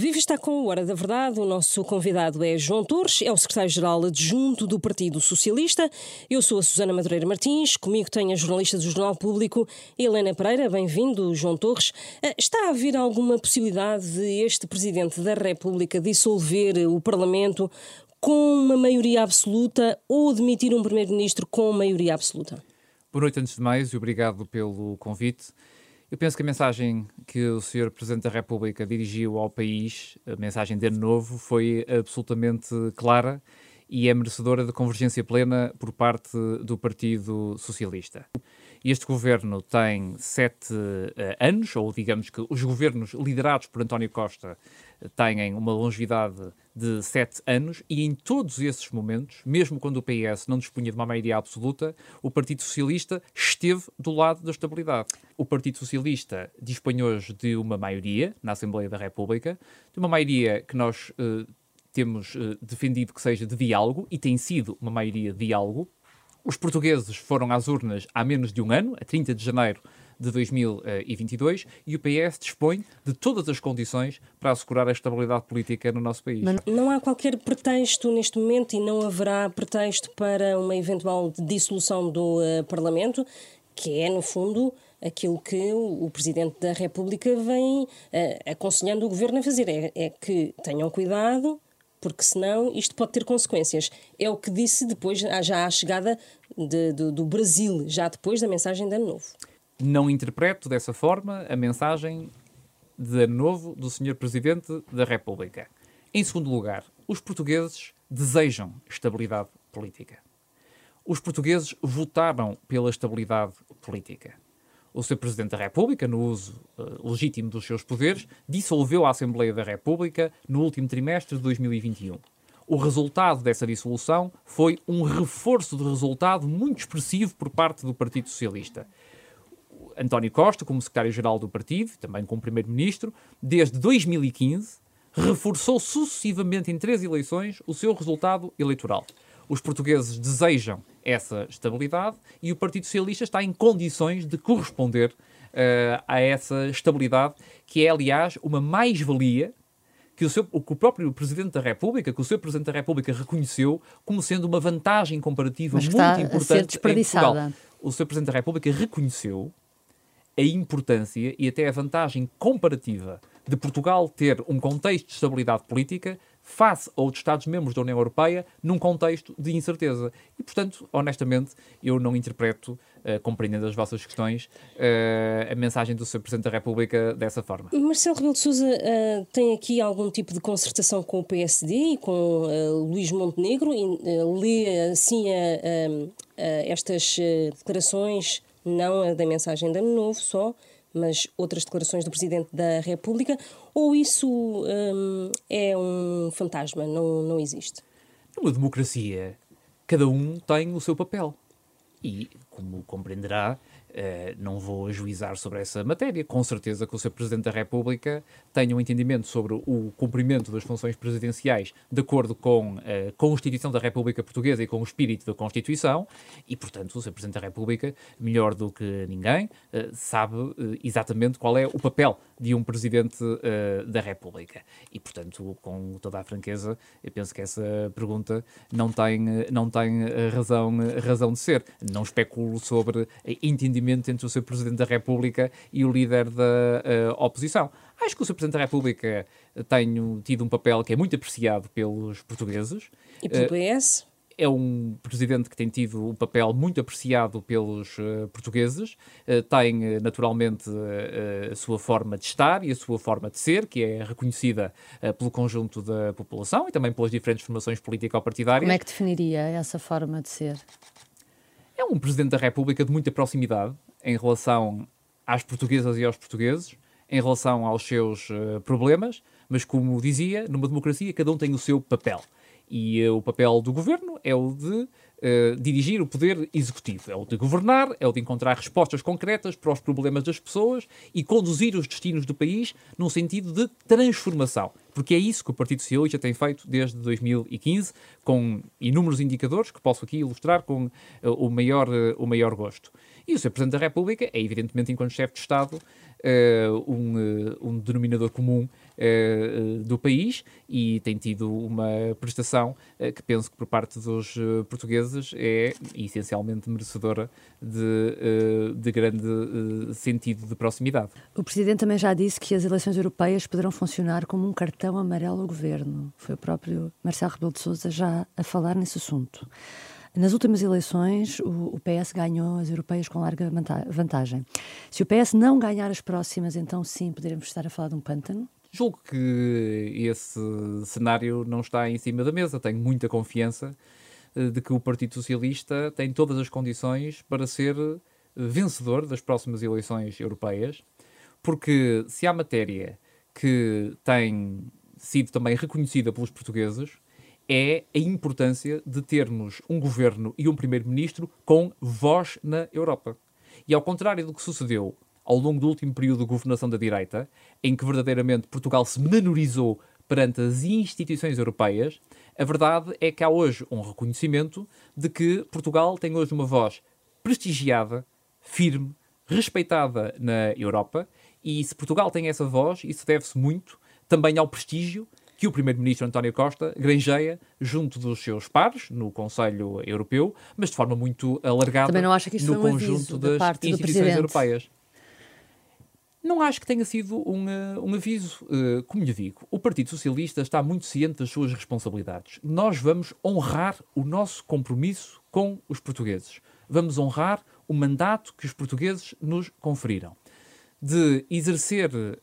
Viva está com a Hora da Verdade. O nosso convidado é João Torres, é o secretário-geral adjunto do Partido Socialista. Eu sou a Susana Madureira Martins, comigo tem a jornalista do Jornal Público, Helena Pereira. Bem-vindo, João Torres. Eh, está a haver alguma possibilidade de este Presidente da República dissolver o Parlamento com uma maioria absoluta ou demitir um Primeiro-Ministro com maioria absoluta? Boa noite, antes de mais, e obrigado pelo convite. Eu penso que a mensagem que o Sr. Presidente da República dirigiu ao país, a mensagem de ano novo, foi absolutamente clara e é merecedora de convergência plena por parte do Partido Socialista. Este governo tem sete uh, anos, ou digamos que os governos liderados por António Costa têm uma longevidade de sete anos, e em todos esses momentos, mesmo quando o PS não dispunha de uma maioria absoluta, o Partido Socialista esteve do lado da estabilidade. O Partido Socialista dispõe hoje de uma maioria na Assembleia da República, de uma maioria que nós uh, temos defendido que seja de diálogo, e tem sido uma maioria de diálogo, os portugueses foram às urnas há menos de um ano, a 30 de janeiro de 2022, e o PS dispõe de todas as condições para assegurar a estabilidade política no nosso país. Mas não há qualquer pretexto neste momento e não haverá pretexto para uma eventual dissolução do uh, Parlamento, que é, no fundo, aquilo que o, Presidente da República vem uh, aconselhando o Governo a fazer. É, é que tenham cuidado porque senão isto pode ter consequências. É o que disse depois, já à chegada de, de, do Brasil, já depois da mensagem de Ano Novo. Não interpreto dessa forma a mensagem de Ano Novo do Sr. Presidente da República. Em segundo lugar, os portugueses desejam estabilidade política. Os portugueses votaram pela estabilidade política o Sr. Presidente da República, no uso uh, legítimo dos seus poderes, dissolveu a Assembleia da República no último trimestre de 2021. O resultado dessa dissolução foi um reforço de resultado muito expressivo por parte do Partido Socialista. António Costa, como secretário-geral do partido, também como primeiro-ministro, desde 2015, reforçou sucessivamente em três eleições o seu resultado eleitoral. Os portugueses desejam essa estabilidade e o Partido Socialista está em condições de corresponder uh, a essa estabilidade, que é, aliás, uma mais-valia que o, seu, que o próprio Presidente da República, que o seu Presidente da República reconheceu como sendo uma vantagem comparativa Mas muito importante em Portugal. O seu Presidente da República reconheceu a importância e até a vantagem comparativa de Portugal ter um contexto de estabilidade política face a outros Estados-membros da União Europeia num contexto de incerteza. E, portanto, honestamente, eu não interpreto, uh, compreendendo as vossas questões, uh, a mensagem do Sr. Presidente da República dessa forma. Marcelo Rebelo de Sousa uh, tem aqui algum tipo de concertação com o PSD e com Luís Montenegro e lê assim estas declarações, não a da mensagem de Ano Novo só, mas outras declarações do Presidente da República, ou isso hum, é um fantasma, não, não existe? Numa democracia, cada um tem o seu papel. E, como compreenderá, Uh, não vou ajuizar sobre essa matéria. Com certeza que o Sr. Presidente da República tenha um entendimento sobre o cumprimento das funções presidenciais de acordo com a Constituição da República Portuguesa e com o espírito da Constituição, e, portanto, o Sr. Presidente da República, melhor do que ninguém, uh, sabe exatamente qual é o papel de um Presidente da República. E, portanto, com toda a franqueza, eu penso que essa pergunta não tem, não tem razão, razão de ser. Não especulo sobre entendimento entendimento entre o Sr. Presidente da República e o líder da uh, oposição. Acho que o Sr. Presidente da República tem tido um papel que é muito apreciado pelos portugueses. E pelo PS? Uh, é um presidente que tem tido um papel muito apreciado pelos uh, portugueses, uh, tem uh, naturalmente a sua forma de estar e a sua forma de ser, que é reconhecida pelo conjunto da população e também pelas diferentes formações político-partidárias. Como é que definiria essa forma de ser? É um Presidente da República de muita proximidade em relação às portuguesas e aos portugueses, em relação aos seus uh, problemas, mas como dizia, numa democracia cada um tem o seu papel. E uh, o papel do governo é o de uh, dirigir o poder executivo, é o de governar, é o de encontrar respostas concretas para os problemas das pessoas e conduzir os destinos do país num sentido de transformação. Porque é isso que o Partido Socialista tem feito desde 2015, com inúmeros indicadores que posso aqui ilustrar com uh, o, maior, uh, o maior gosto. E o Sr. Presidente da República é, evidentemente, enquanto chefe de Estado, um, um denominador comum uh, do país e tem tido uma prestação uh, que penso que por parte dos uh, portugueses é essencialmente merecedora de, de grande sentido de proximidade. O Presidente também já disse que as eleições europeias poderão funcionar como um cartão amarelo ao Governo. Foi o próprio Marcelo Rebelo de Sousa já a falar nesse assunto. Nas últimas eleições, o, PS ganhou as europeias com larga vantagem. Se o PS não ganhar as próximas, então sim, poderemos estar a falar de um pântano? Julgo que esse cenário não está em cima da mesa. Tenho muita confiança eh, de que o Partido Socialista tem todas as condições para ser eh, vencedor das próximas eleições europeias, porque se há matéria que tem sido também reconhecida pelos portugueses, é a importância de termos um governo e um primeiro-ministro com voz na Europa. E ao contrário do que sucedeu ao longo do último período de governação da direita, em que verdadeiramente Portugal se menorizou perante as instituições europeias, a verdade é que há hoje um reconhecimento de que Portugal tem hoje uma voz prestigiada, firme, respeitada na Europa, e se Portugal tem essa voz, isso deve-se muito também ao prestígio que o primeiro-ministro António Costa granjeia junto dos seus pares no Conselho Europeu, mas de forma muito alargada no conjunto das instituições europeias. Não acho que tenha sido um, uh, um aviso. Uh, como lhe digo, o Partido Socialista está muito ciente das suas responsabilidades. Nós vamos honrar o nosso compromisso com os portugueses. Vamos honrar o mandato que os portugueses nos conferiram de exercer uh,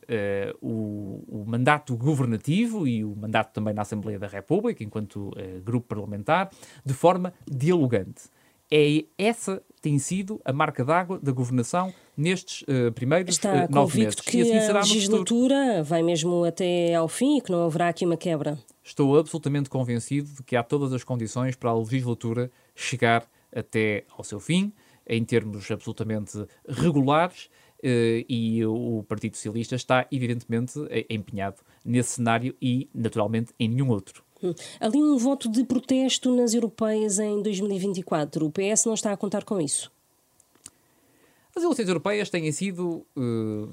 o, o, mandato governativo e o mandato também na Assembleia da República, enquanto uh, grupo parlamentar, de forma dialogante. É essa tem sido a marca d'água da governação nestes uh, primeiros Está uh, nove meses. que assim a legislatura vai mesmo até ao fim e que não haverá aqui uma quebra? Estou absolutamente convencido de que há todas as condições para a legislatura chegar até ao seu fim, em termos absolutamente regulares, Uh, e o Partido Socialista está, evidentemente, empenhado nesse cenário e, naturalmente, em nenhum outro. Ali um voto de protesto nas europeias em 2024. O PS não está a contar com isso? As eleições europeias têm sido uh,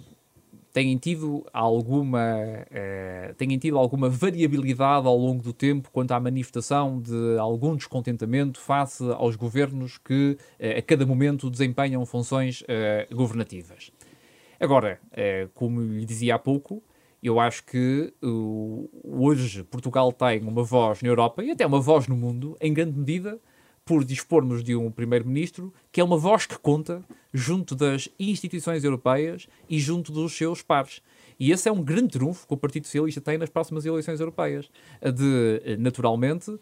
têm tido alguma uh, têm tido alguma variabilidade ao longo do tempo quanto à manifestação de algum descontentamento face aos governos que uh, a cada momento desempenham funções governativas. Agora, como lhe dizia há pouco, eu acho que hoje Portugal tem uma voz na Europa e até uma voz no mundo, em grande medida, por dispormos de um primeiro-ministro que é uma voz que conta junto das instituições europeias e junto dos seus pares. E esse é um grande trunfo que o Partido Socialista tem nas próximas eleições europeias, de, naturalmente,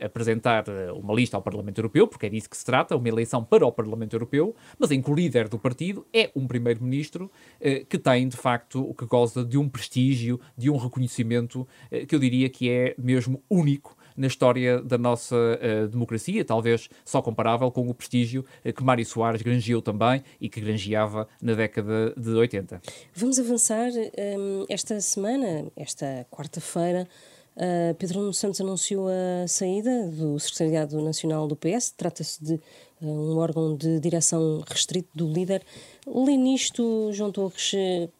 apresentar eh, uma lista ao Parlamento Europeu, porque é disso que se trata, uma eleição para o Parlamento Europeu, mas em que o líder do partido é um primeiro-ministro eh, que tem, de facto, que goza de um prestígio, de um reconhecimento eh, que eu diria que é mesmo único na história da nossa uh, democracia, talvez só comparável com o prestígio uh, que Mário Soares grangeou também e que grangeava na década de 80. Vamos avançar um, ehm, esta semana, esta quarta-feira. Uh, Pedro Santos anunciou a saída do Secretariado Nacional do PS. Trata-se de um órgão de direção restrito do líder. Lê nisto, João Torres,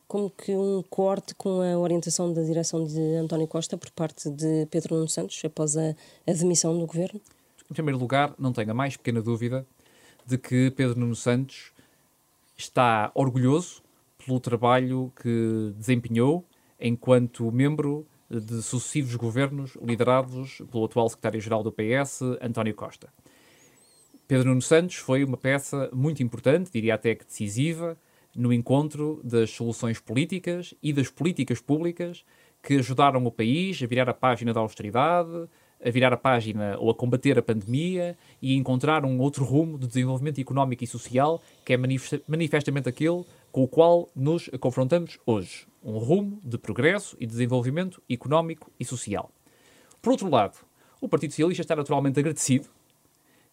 como que um corte com a orientação da direção de António Costa por parte de Pedro Nuno Santos após a, a demissão do governo? Em primeiro lugar, não tenho a mais pequena dúvida de que Pedro Nuno Santos está orgulhoso pelo trabalho que desempenhou enquanto membro de sucessivos governos liderados pelo atual secretário-geral do PS, António Costa. Pedro Nuno Santos foi uma peça muito importante, diria até que decisiva, no encontro das soluções políticas e das políticas públicas que ajudaram o país a virar a página da austeridade, a virar a página ou a combater a pandemia e encontrar um outro rumo de desenvolvimento económico e social que é manifestamente aquele com o qual nos confrontamos hoje. Um rumo de progresso e desenvolvimento económico e social. Por outro lado, o Partido Socialista está naturalmente agradecido,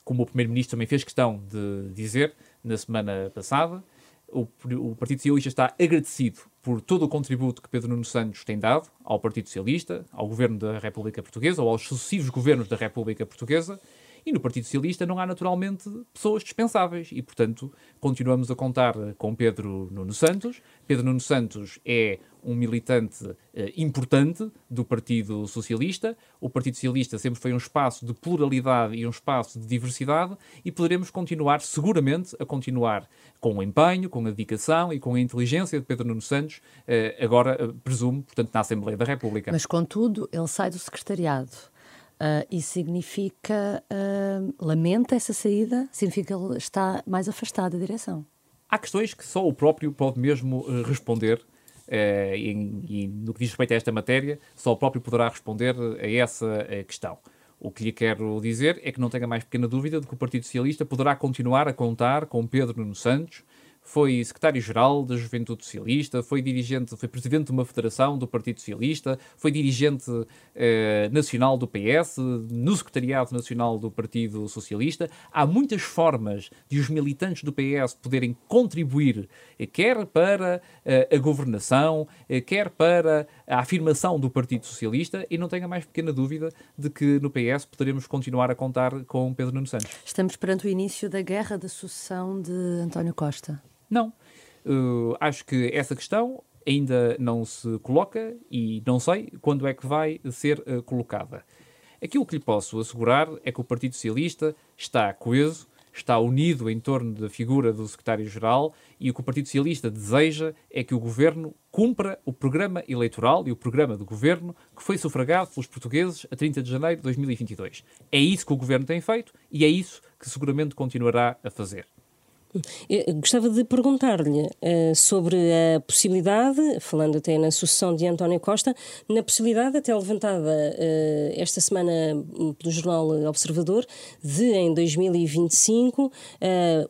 como o Primeiro-Ministro também fez questão de dizer na semana passada, o, o, Partido Socialista está agradecido por todo o contributo que Pedro Nuno Santos tem dado ao Partido Socialista, ao Governo da República Portuguesa ou aos sucessivos governos da República Portuguesa E no Partido Socialista não há naturalmente pessoas dispensáveis e, portanto, continuamos a contar com Pedro Nuno Santos. Pedro Nuno Santos é um militante eh, importante do Partido Socialista. O Partido Socialista sempre foi um espaço de pluralidade e um espaço de diversidade e poderemos continuar, seguramente, a continuar com o empenho, com a dedicação e com a inteligência de Pedro Nuno Santos, eh, agora, eh, presumo, portanto, na Assembleia da República. Mas, contudo, ele sai do secretariado. Uh, e significa, uh, lamenta essa saída, significa que ele está mais afastado da direção. Há questões que só o próprio pode mesmo uh, responder, e, e, no que diz respeito a esta matéria, só o próprio poderá responder a essa questão. O que lhe quero dizer é que não tenha mais pequena dúvida de que o Partido Socialista poderá continuar a contar com Pedro Nuno Santos, foi secretário-geral da Juventude Socialista, foi dirigente, foi presidente de uma federação do Partido Socialista, foi dirigente eh, nacional do PS, no secretariado nacional do Partido Socialista. Há muitas formas de os militantes do PS poderem contribuir, eh, quer para eh, a governação, eh, quer para a afirmação do Partido Socialista, e não tenha mais pequena dúvida de que no PS poderemos continuar a contar com Pedro Nuno Santos. Estamos perante o início da guerra da sucessão de António Costa. Não. Uh, acho que essa questão ainda não se coloca e não sei quando é que vai ser uh, colocada. Aquilo que lhe posso assegurar é que o Partido Socialista está coeso, está unido em torno da figura do secretário-geral e o que o Partido Socialista deseja é que o governo cumpra o programa eleitoral e o programa do governo que foi sufragado pelos portugueses a 30 de janeiro de 2022. É isso que o governo tem feito e é isso que seguramente continuará a fazer. Eu gostava de perguntar-lhe uh, sobre a possibilidade, falando até na sucessão de António Costa, na possibilidade até levantada uh, esta semana pelo jornal Observador, de em 2025 uh, eh,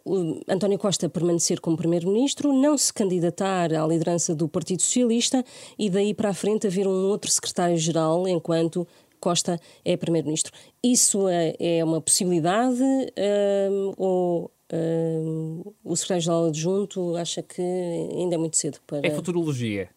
António Costa permanecer como Primeiro-Ministro, não se candidatar à liderança do Partido Socialista e daí para a frente haver um outro secretário-geral enquanto Costa é Primeiro-Ministro. Isso é, é uma possibilidade ou Uh, o secretário-geral adjunto acha que ainda é muito cedo para. É futurologia.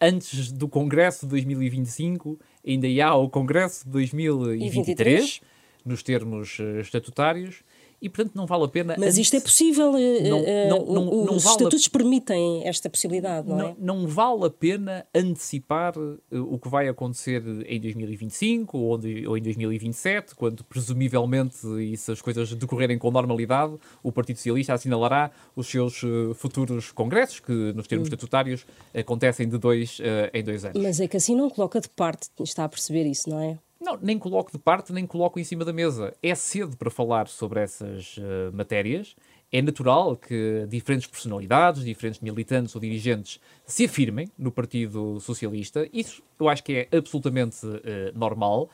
Antes do Congresso de 2025, ainda há o Congresso de 2023, nos termos uh, estatutários, e portanto não vale a pena. Mas isto é possível, eh, não, eh, não, não, não os vale estatutos a... permitem esta possibilidade, não, é? Não vale a pena antecipar eh, o que vai acontecer em 2025 ou, ou em 2027, quando presumivelmente, e se as coisas decorrerem com normalidade, o Partido Socialista assinalará os seus futuros congressos, que nos termos hum. estatutários acontecem de dois em dois anos. Mas é que assim não coloca de parte, está a perceber isso, não é? Não, nem coloco de parte, nem coloco em cima da mesa. É cedo para falar sobre essas uh, matérias. É natural que diferentes personalidades, diferentes militantes ou dirigentes se afirmem no Partido Socialista. Isso eu acho que é absolutamente uh, normal.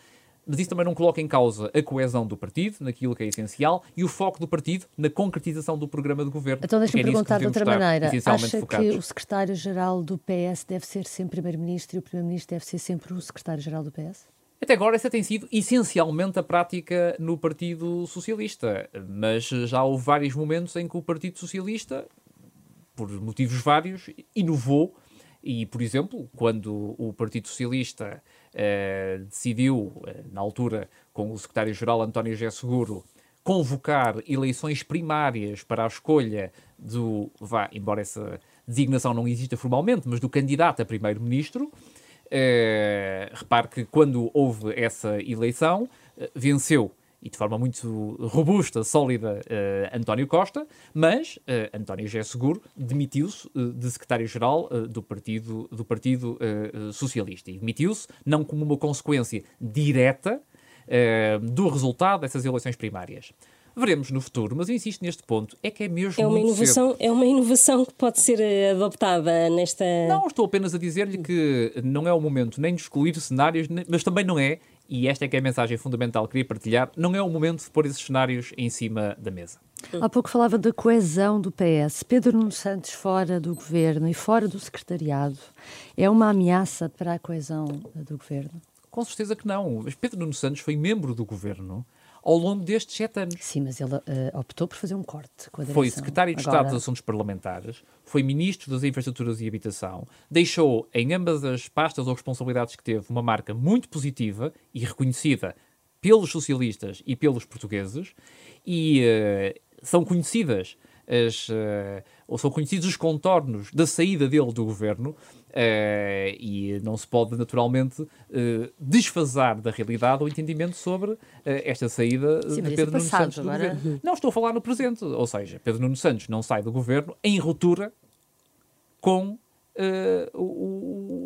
Mas isso também não coloca em causa a coesão do partido, naquilo que é essencial, e o foco do partido na concretização do programa de governo. Então deixa-me é perguntar de outra maneira. Acha focados. que o secretário-geral do PS deve ser sempre primeiro-ministro e o primeiro-ministro deve ser sempre o secretário-geral do PS? Até agora essa tem sido essencialmente a prática no Partido Socialista, mas já houve vários momentos em que o Partido Socialista, por motivos vários, inovou e, por exemplo, quando o Partido Socialista eh, decidiu, eh, na altura, com o secretário-geral António José Seguro, convocar eleições primárias para a escolha do, vá, embora essa designação não exista formalmente, mas do candidato a primeiro-ministro, Uh, repare que quando houve essa eleição, uh, venceu e de forma muito robusta, sólida, uh, António Costa, mas António José Seguro demitiu-se de secretário-geral do Partido, do partido Socialista. E demitiu-se não como uma consequência direta do resultado dessas eleições primárias. Veremos no futuro, mas eu insisto neste ponto, é que é mesmo é uma inovação cedo. É uma inovação que pode ser eh, adoptada nesta... Não, estou apenas a dizer-lhe que não é o momento nem de excluir cenários, mas também não é, e esta é que é a mensagem fundamental que queria partilhar, não é o momento de pôr esses cenários em cima da mesa. Há pouco falava da coesão do PS. Pedro Nuno Santos fora do governo e fora do secretariado é uma ameaça para a coesão do governo? Com certeza que não. Mas Pedro Nuno Santos foi membro do governo ao longo destes sete anos. Sim, mas ele uh, optou por fazer um corte com a direção. Foi secretário de Agora... Estado dos Assuntos Parlamentares, foi ministro das Infraestruturas e Habitação, deixou em ambas as pastas ou responsabilidades que teve uma marca muito positiva e reconhecida pelos socialistas e pelos portugueses e são conhecidas as, ou são conhecidos os contornos da saída dele do governo Uh, e não se pode naturalmente uh, desfasar da realidade o entendimento sobre uh, esta saída Sim, de Pedro é Nuno Santos agora... do governo. Não estou a falar no presente, ou seja, Pedro Nuno Santos não sai do governo em ruptura com o,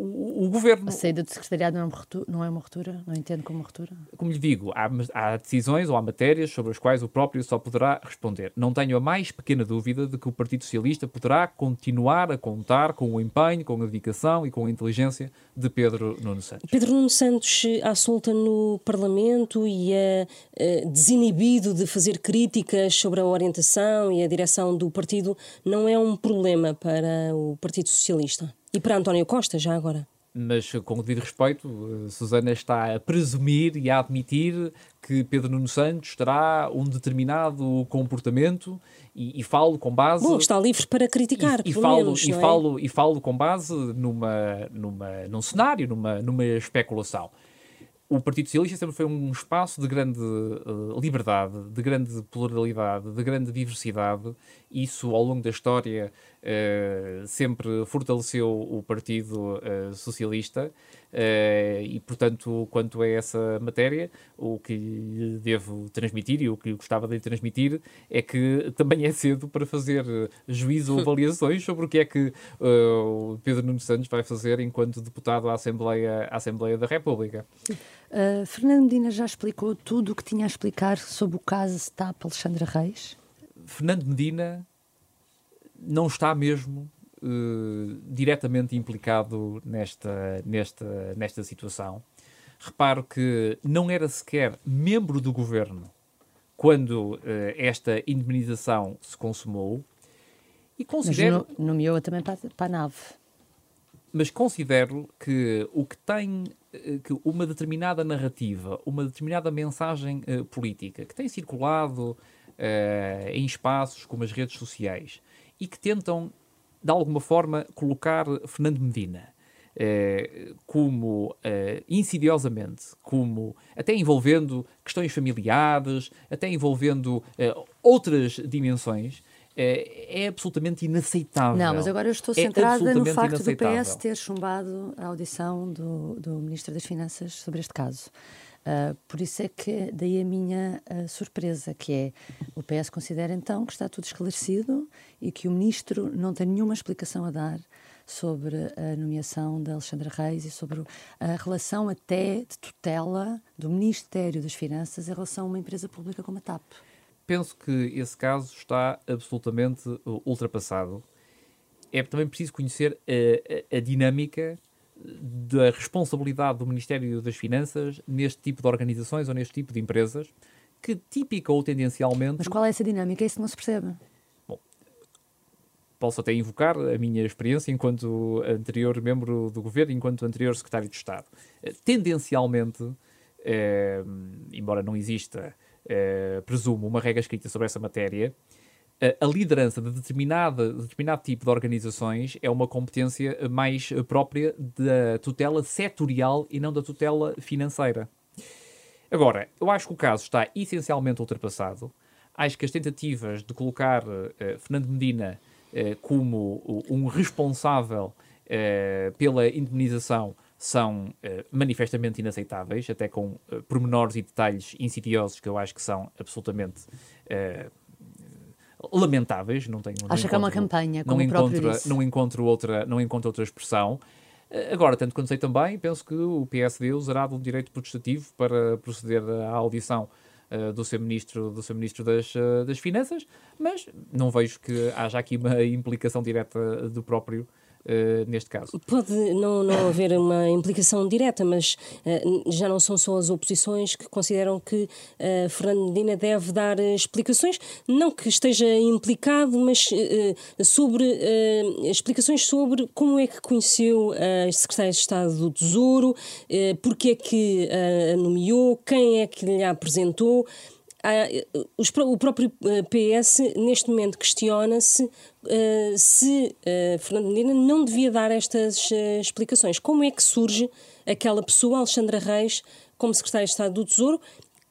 governo. A saída do secretariado não é, uma ruptura, não é uma ruptura? Não entendo como uma ruptura? Como lhe digo, há, há, decisões ou há matérias sobre as quais o próprio só poderá responder. Não tenho a mais pequena dúvida de que o Partido Socialista poderá continuar a contar com o empenho, com a dedicação e com a inteligência de Pedro Nuno Santos. Pedro Nuno Santos, à solta no Parlamento e a, a desinibido de fazer críticas sobre a orientação e a direção do partido, não é um problema para o Partido Socialista? E para António Costa, já agora? Mas, com o devido respeito, eh, Susana está a presumir e a admitir que Pedro Nuno Santos terá um determinado comportamento e, e falo com base. Bom, está livre para criticar, e, e falo, menos, e, é? falo, e falo com base numa, numa, num cenário, numa, numa especulação o Partido Socialista sempre foi um espaço de grande uh, liberdade, de grande pluralidade, de grande diversidade. Isso, ao longo da história, uh, sempre fortaleceu o Partido uh, Socialista. e, portanto, quanto a essa matéria, o que lhe devo transmitir e o que gostava de lhe transmitir é que também é cedo para fazer juízo ou avaliações sobre o que é que o Pedro Nuno Santos vai fazer enquanto deputado à Assembleia, à Assembleia da República. Uh, Fernando Medina já explicou tudo o que tinha a explicar sobre o caso STAP Alexandra Reis? Fernando Medina não está mesmo uh, diretamente implicado nesta, nesta, nesta situação. Reparo que não era sequer membro do governo quando uh, esta indemnização se consumou. E considero... Mas nomeou-a também para, para a nave. Mas considero que o que tem eh, que uma determinada narrativa, uma determinada mensagem uh, política que tem circulado uh, em espaços como as redes sociais e que tentam, de alguma forma, colocar Fernando Medina uh, como insidiosamente, como até envolvendo questões familiares, até envolvendo outras dimensões, é, é, absolutamente inaceitável. Não, mas agora eu estou é centrada é no facto do PS ter chumbado a audição do, do Ministro das Finanças sobre este caso. Uh, por isso é que daí a minha uh, surpresa, que é o PS considera então que está tudo esclarecido e que o Ministro não tem nenhuma explicação a dar sobre a nomeação da Alexandra Reis e sobre a relação até de tutela do Ministério das Finanças em relação a uma empresa pública como a TAP penso que esse caso está absolutamente uh, ultrapassado. É também preciso conhecer a, a, a dinâmica da responsabilidade do Ministério das Finanças neste tipo de organizações ou neste tipo de empresas, que típica ou tendencialmente. Mas qual é essa dinâmica? Isso não se percebe. Bom, posso até invocar a minha experiência enquanto anterior membro do governo, enquanto anterior secretário de Estado. Eh, tendencialmente, eh, embora não exista uh, presumo, uma regra escrita sobre essa matéria, a liderança de determinada, determinado tipo de organizações é uma competência mais própria da tutela setorial e não da tutela financeira. Agora, eu acho que o caso está essencialmente ultrapassado. Acho que as tentativas de colocar uh, Fernando Medina como um responsável pela indemnização são uh, manifestamente inaceitáveis, até com uh, pormenores e detalhes insidiosos que eu acho que são absolutamente uh, lamentáveis. Não tenho, Acha que é uma campanha, como não encontro, não encontro outra, não encontro outra expressão. Agora, tanto quanto sei também, penso que o PSD usará de um direito protestativo para proceder à audição uh, do seu ministro, do seu ministro das, uh, das Finanças, mas não vejo que haja aqui uma implicação direta do próprio Uh, neste caso. Pode não, não haver uma implicação direta, mas uh, já não são só as oposições que consideram que uh, Fernando Medina deve dar explicações, não que esteja implicado, mas sobre explicações sobre como é que conheceu a Secretária de Estado do Tesouro, porque é que a nomeou, quem é que lhe apresentou. O próprio PS, neste momento, questiona-se uh, se Fernando Medina não devia dar estas explicações. Como é que surge aquela pessoa, Alexandra Reis, como secretária de Estado do Tesouro,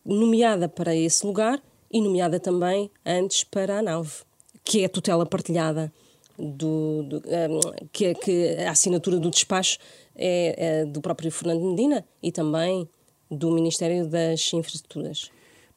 nomeada para esse lugar e nomeada também antes para a nave, que é a tutela partilhada, do, do que, é, que a assinatura do despacho é, é do próprio Fernando Medina e também do Ministério das Infraestruturas.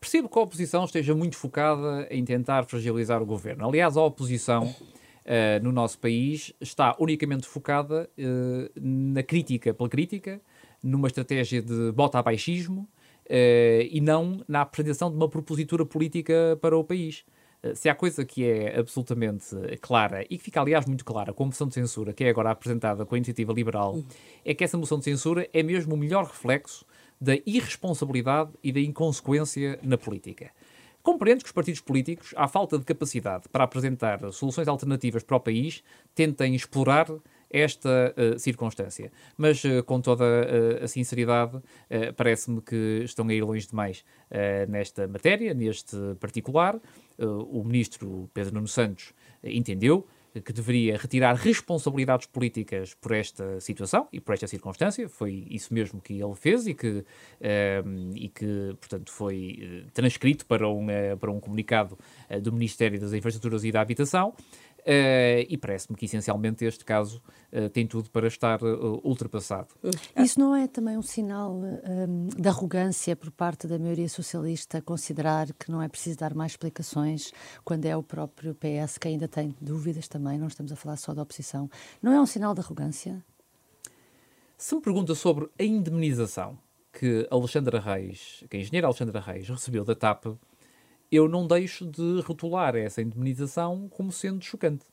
Percebo que a oposição esteja muito focada em tentar fragilizar o governo. Aliás, a oposição uh, no nosso país está unicamente focada uh, na crítica pela crítica, numa estratégia de bota a baixismo uh, e não na apresentação de uma propositura política para o país. Se há coisa que é absolutamente clara e que fica, aliás, muito clara com a moção de censura que é agora apresentada com a iniciativa liberal, é que essa moção de censura é mesmo o melhor reflexo da irresponsabilidade e da inconsequência na política. Compreendo que os partidos políticos, à falta de capacidade para apresentar soluções alternativas para o país, tentem explorar esta uh, circunstância. Mas, uh, com toda uh, a sinceridade, parece-me que estão a ir longe demais nesta matéria, neste particular. o ministro Pedro Nuno Santos entendeu que deveria retirar responsabilidades políticas por esta situação e por esta circunstância. Foi isso mesmo que ele fez e que, ehm, e que portanto, foi eh, transcrito para um, para um comunicado uh, do Ministério das Infraestruturas e da Habitação. Uh, e parece-me que essencialmente este caso uh, tem tudo para estar uh, ultrapassado. Isso não é também um sinal um, de arrogância por parte da maioria socialista considerar que não é preciso dar mais explicações quando é o próprio PS que ainda tem dúvidas também, não estamos a falar só da oposição. Não é um sinal de arrogância? Se me pergunta sobre a indemnização que Alexandra Reis, que a engenheira Alexandra Reis recebeu da TAP, eu não deixo de rotular essa indemnização como sendo chocante.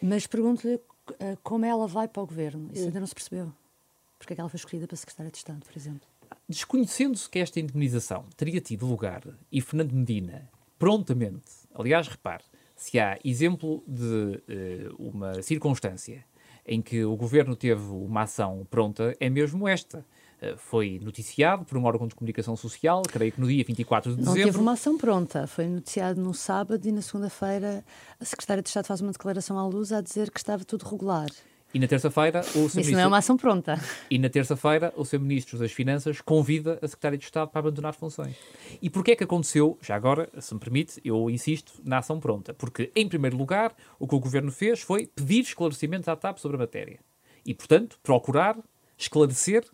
Mas pergunto-lhe uh, como ela vai para o governo. Isso ainda não se percebeu. Porque é que ela foi escolhida para secretária de Estado, por exemplo? Desconhecendo-se que esta indemnização teria tido lugar e Fernando Medina prontamente, aliás, repare, se há exemplo de uh, uma circunstância em que o governo teve uma ação pronta, é mesmo esta. Eh, foi noticiado por um órgão de comunicação social, creio que no dia 24 de dezembro. Não teve uma ação pronta, foi noticiado no sábado e na segunda-feira a Secretária de Estado faz uma declaração à luz a dizer que estava tudo regular. E na terça-feira o Isso ministro... não é uma ação pronta. E na terça-feira o seu Ministro das Finanças convida a Secretária de Estado para abandonar funções. E porquê é que aconteceu, já agora, se me permite, eu insisto na ação pronta? Porque, em primeiro lugar, o que o Governo fez foi pedir esclarecimentos à TAP sobre a matéria. E, portanto, procurar esclarecer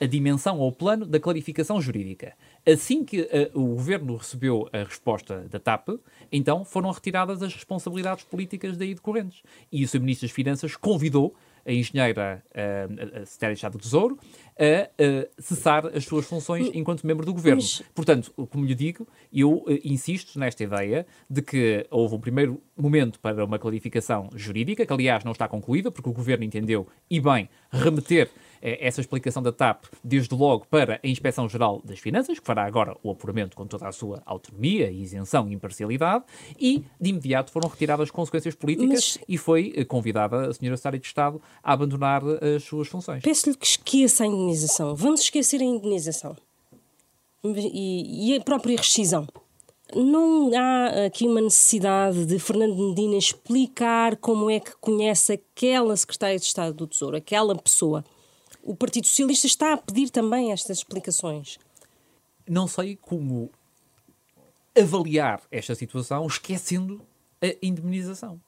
a dimensão ou o plano da clarificação jurídica. Assim que uh, o governo recebeu a resposta da TAP, então foram retiradas as responsabilidades políticas daí decorrentes. E o Sr. Ministro das Finanças convidou a engenheira, uh, a Secretária de Estado do Tesouro, a uh, cessar as suas funções enquanto membro do governo. Portanto, como lhe digo, eu insisto nesta ideia de que houve um primeiro momento para uma clarificação jurídica, que aliás não está concluída, porque o governo entendeu, e bem, remeter essa explicação da TAP, desde logo para a Inspeção Geral das Finanças, que fará agora o apuramento com toda a sua autonomia, isenção e imparcialidade, e de imediato foram retiradas as consequências políticas Mas... e foi eh, convidada a senhora Secretária de Estado a abandonar eh, as suas funções. Peço-lhe que esqueça a indenização. Vamos esquecer a indenização. E, e a própria rescisão. Não há aqui uma necessidade de Fernando Medina explicar como é que conhece aquela secretária de Estado do Tesouro, aquela pessoa o Partido Socialista está a pedir também estas explicações. Não sei como avaliar esta situação esquecendo a indemnização.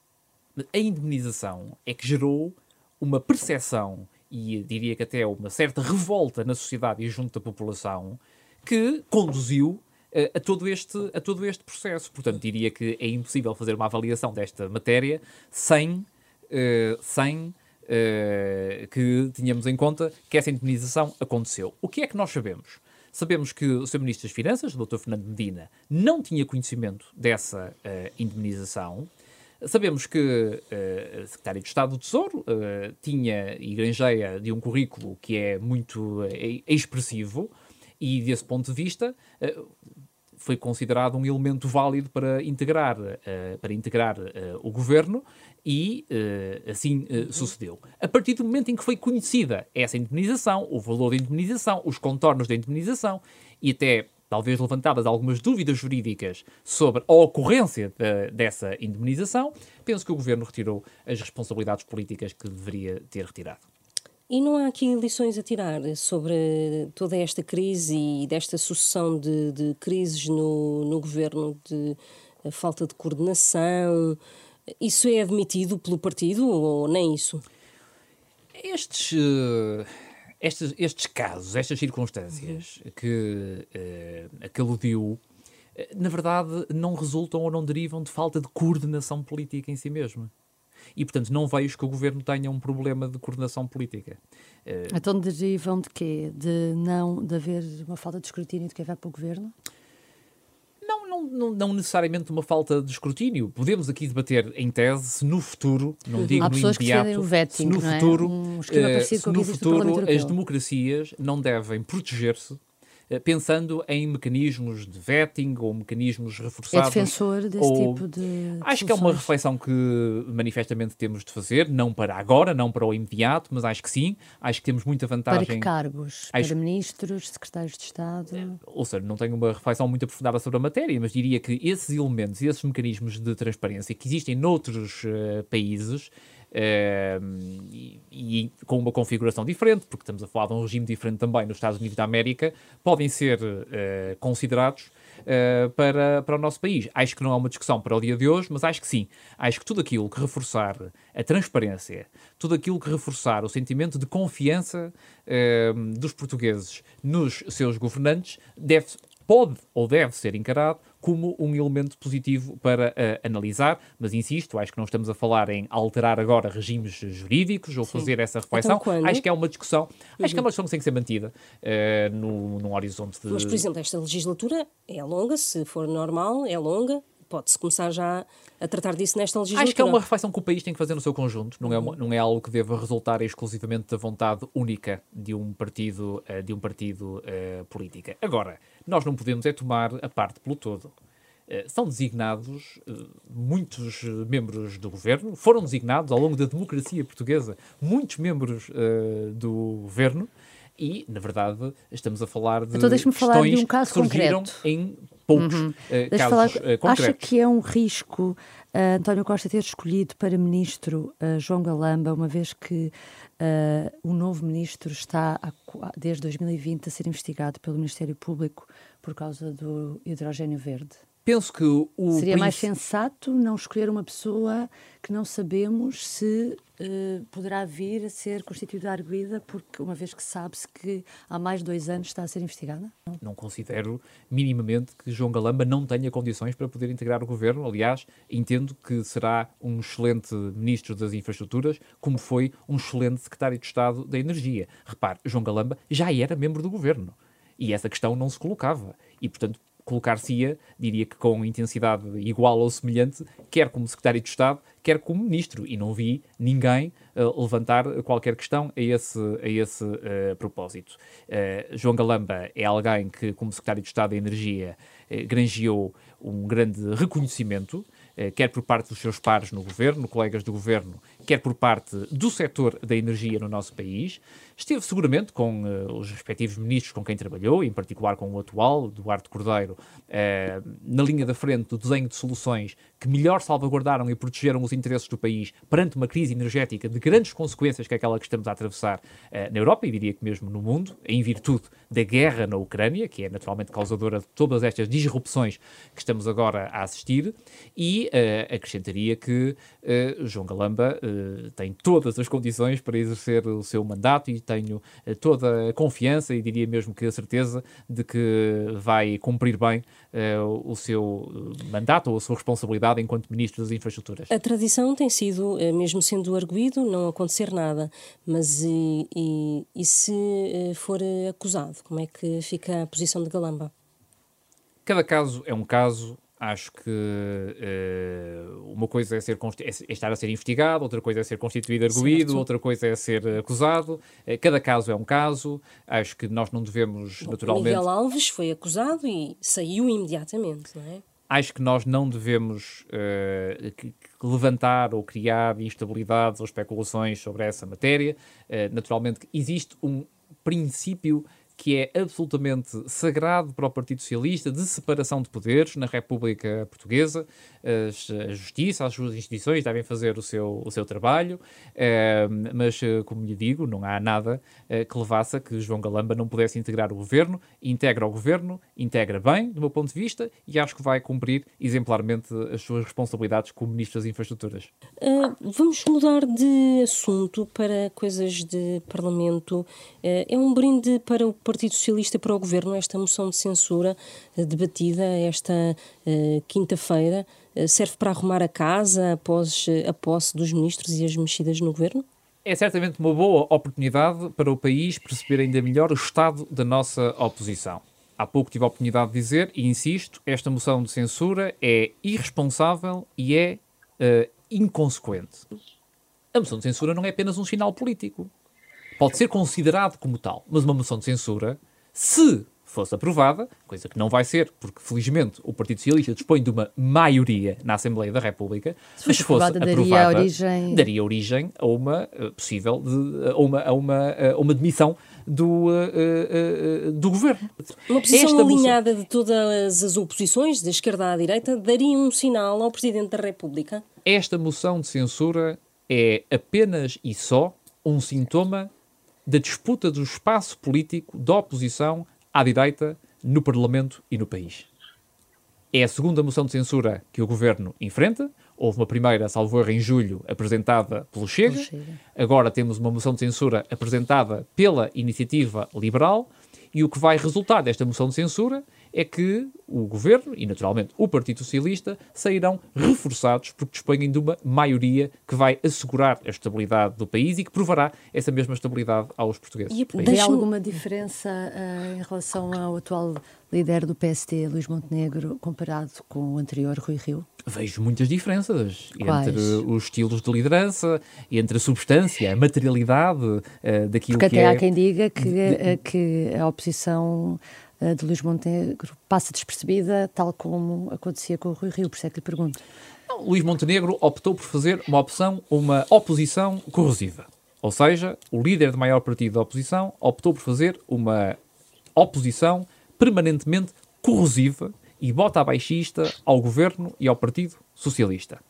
A indemnização é que gerou uma percepção e diria que até uma certa revolta na sociedade e junto da população que conduziu eh, a todo, este, a todo este processo. Portanto, diria que é impossível fazer uma avaliação desta matéria sem, uh, sem uh, que tínhamos em conta que essa indemnização aconteceu. O que é que nós sabemos? Sabemos que o Sr. Ministro das Finanças, o Dr. Fernando Medina, não tinha conhecimento dessa uh, indemnização. Sabemos que uh, a Secretária de Estado do Tesouro uh, tinha e granjeia de um currículo que é muito expressivo e, desse ponto de vista, foi considerado um elemento válido para integrar, para integrar o governo e uh, assim uh, sucedeu. A partir do momento em que foi conhecida essa indemnização, o valor da indemnização, os contornos da indemnização e até talvez levantadas algumas dúvidas jurídicas sobre a ocorrência de, dessa indemnização, penso que o governo retirou as responsabilidades políticas que deveria ter retirado. E não há aqui lições a tirar sobre toda esta crise e desta sucessão de, de crises no, no governo, de falta de coordenação? Isso é admitido pelo partido ou nem isso? Estes, uh, estes, estes casos, estas circunstâncias uhum. que, uh, a que aludiu, eh, na verdade, não resultam ou não derivam de falta de coordenação política em si mesma. E, portanto, não vejo que o governo tenha um problema de coordenação política. Então derivam de quê? De não de haver uma falta de escrutínio de quem vai para o governo? Não, não, não, necessariamente uma falta de escrutínio. Podemos aqui debater em tese se no futuro, não digo no imediato, vetting, se no é? futuro, um uh, se no futuro as democracias não devem proteger-se pensando em mecanismos de vetting ou mecanismos reforçados. É defensor desse ou... tipo de. Acho que é uma reflexão que manifestamente temos de fazer, não para agora, não para o imediato, mas acho que sim. Acho que temos muita vantagem. Para que cargos? Acho... Para ministros, secretários de Estado? É, ou seja, não tenho uma reflexão muito aprofundada sobre a matéria, mas diria que esses elementos, esses mecanismos de transparência que existem noutros uh, países e, e, com uma configuração diferente, porque estamos a falar de um regime diferente também nos Estados Unidos da América, podem ser uh, considerados uh, para, para o nosso país. Acho que não é uma discussão para o dia de hoje, mas acho que sim. Acho que tudo aquilo que reforçar a transparência, tudo aquilo que reforçar o sentimento de confiança uh, dos portugueses nos seus governantes deve pode ou deve ser encarado como um elemento positivo para uh, analisar, mas insisto, acho que não estamos a falar em alterar agora regimes jurídicos ou Sim. fazer essa reflexão. Então, acho que é uma discussão, uhum. acho que é uma discussão que tem que ser mantida uh, no, num horizonte de... Mas, por exemplo, esta legislatura é longa, se for normal, é longa, pode-se começar já a tratar disso nesta legislatura. Acho que é uma reflexão que o país tem que fazer no seu conjunto, não é, uma, não é algo que deva resultar exclusivamente da vontade única de um partido, uh, de um partido uh, política. Agora, nós não podemos é tomar a parte pelo todo. Uh, são designados muitos membros do governo, foram designados ao longo da democracia portuguesa muitos membros do governo e, na verdade, estamos a falar de então, questões falar de um caso que surgiram concreto. em poucos uhum. uh, casos falar, uh, concretos. Acha que é um risco uh, António Costa ter escolhido para ministro João Galamba, uma vez que o novo ministro está, a, desde 2020, a ser investigado pelo Ministério Público por causa do hidrogênio verde? Penso que o. Seria mais sensato não escolher uma pessoa que não sabemos se uh, poderá vir a ser constituída arguida, porque uma vez que sabe-se que há mais de dois anos está a ser investigada? Não. não considero minimamente que João Galamba não tenha condições para poder integrar o governo. Aliás, entendo que será um excelente ministro das infraestruturas, como foi um excelente secretário de Estado da Energia. Repare, João Galamba já era membro do governo. E essa questão não se colocava. E, portanto, colocar-se-ia, diria que com intensidade igual ou semelhante, quer como secretário de Estado, quer como ministro. E não vi ninguém uh, levantar qualquer questão a esse, a esse uh, propósito. Uh, João Galamba é alguém que, como secretário de Estado da Energia, granjeou um grande reconhecimento quer por parte dos seus pares no governo, colegas do governo, quer por parte do setor da energia no nosso país. Esteve seguramente com uh, os respectivos ministros com quem trabalhou, em particular com o atual, Duarte Cordeiro, uh, na linha da frente do desenho de soluções que melhor salvaguardaram e protegeram os interesses do país perante uma crise energética de grandes consequências que é aquela que estamos a atravessar uh, na Europa e diria que mesmo no mundo, em virtude da guerra na Ucrânia, que é naturalmente causadora de todas estas disrupções que estamos agora a assistir, e acrescentaria que João Galamba tem todas as condições para exercer o seu mandato e tenho toda a confiança e diria mesmo que a certeza de que vai cumprir bem uh, o seu mandato ou a sua responsabilidade enquanto Ministro das Infraestruturas. A tradição tem sido, mesmo sendo arguído, não acontecer nada. Mas e, e, e se for acusado, como é que fica a posição de Galamba? Cada caso é um caso, Acho que uh, uma coisa é, ser é estar a ser investigado, outra coisa é ser constituído arguído, outra coisa é ser acusado. Uh, cada caso é um caso. Acho que nós não devemos, Bom, naturalmente. Miguel Alves foi acusado e saiu imediatamente, não é? Acho que nós não devemos uh, levantar ou criar instabilidades ou especulações sobre essa matéria. naturalmente, existe um princípio que é absolutamente sagrado para o Partido Socialista de separação de poderes na República Portuguesa. a justiça, as suas instituições devem fazer o seu, o seu trabalho, mas, eh, como lhe digo, não há nada eh, que levasse a que João Galamba não pudesse integrar o governo, integra o governo, integra bem, do meu ponto de vista, e acho que vai cumprir exemplarmente as suas responsabilidades como Ministro das Infraestruturas. Uh, vamos mudar de assunto para coisas de Parlamento. Uh, é um brinde para o Partido Socialista para o Governo esta moção de censura uh, debatida esta uh, quinta-feira uh, serve para arrumar a casa após a posse dos ministros e as mexidas no Governo? É certamente uma boa oportunidade para o país perceber ainda melhor o estado da nossa oposição. Há pouco tive a oportunidade de dizer, e insisto, esta moção de censura é irresponsável e é inconsequente. A moção de censura não é apenas um sinal político pode ser considerado como tal, mas uma moção de censura, se fosse aprovada, coisa que não vai ser, porque felizmente o Partido Socialista dispõe de uma maioria na Assembleia da República, se mas se fosse aprovada, daria origem... daria origem a uma uh, possível de, a uma, a uma, a uma demissão do, uh, uh, do governo. Uma posição Esta alinhada moção... de todas as oposições, da esquerda à direita, daria um sinal ao Presidente da República? Esta moção de censura é apenas e só um sintoma da disputa do espaço político da oposição à direita no Parlamento e no país. É a segunda moção de censura que o governo enfrenta. Houve uma primeira, salvo erro, em julho, apresentada pelo Chega. Chega. Agora temos uma moção de censura apresentada pela Iniciativa Liberal. E o que vai resultar desta moção de censura é que o governo e, naturalmente, o Partido Socialista sairão reforçados porque dispõem de uma maioria que vai assegurar a estabilidade do país e que provará essa mesma estabilidade aos portugueses. E tem alguma diferença uh, em relação ao atual líder do PST, Luís Montenegro, comparado com o anterior, Rui Rio? Vejo muitas diferenças Quais? entre os estilos de liderança, entre a substância, a materialidade uh, daquilo Porque que é... Porque até há quem diga que, de... que a oposição de Luís Montenegro passa despercebida, tal como acontecia com o Rui Rio, por isso é que lhe pergunto. Não, Luís Montenegro optou por fazer uma opção, uma oposição corrosiva. Ou seja, o líder do maior partido da oposição optou por fazer uma oposição permanentemente corrosiva e bota baixista ao governo e ao Partido Socialista.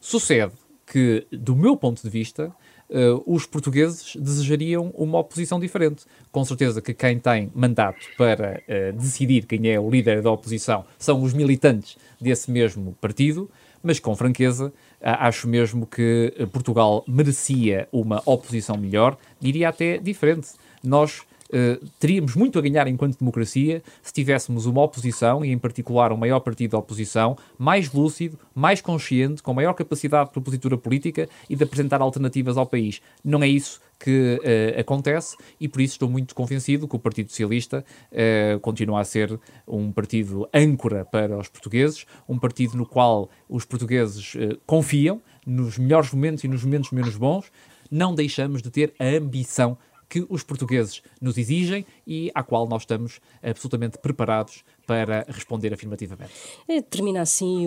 Sucede que, do meu ponto de vista, uh, os portugueses desejariam uma oposição diferente. Com certeza que quem tem mandato para uh, decidir quem é o líder da oposição são os militantes desse mesmo partido, mas com franqueza, acho mesmo que Portugal merecia uma oposição melhor, diria até diferente. Nós Uh, teríamos muito a ganhar enquanto democracia se tivéssemos uma oposição, e em particular um maior partido da oposição, mais lúcido, mais consciente, com maior capacidade de propositura política e de apresentar alternativas ao país. Não é isso que uh, acontece e por isso estou muito convencido que o Partido Socialista uh, continua a ser um partido âncora para os portugueses, um partido no qual os portugueses confiam nos melhores momentos e nos momentos menos bons. Não deixamos de ter a ambição que os portugueses nos exigem e à qual nós estamos absolutamente preparados para responder afirmativamente. É, termina assim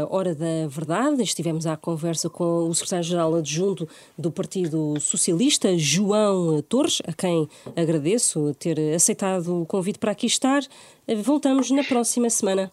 a Hora da Verdade. Estivemos à conversa com o secretário-geral adjunto do Partido Socialista, João Torres, a quem agradeço ter aceitado o convite para aqui estar. Voltamos na próxima semana.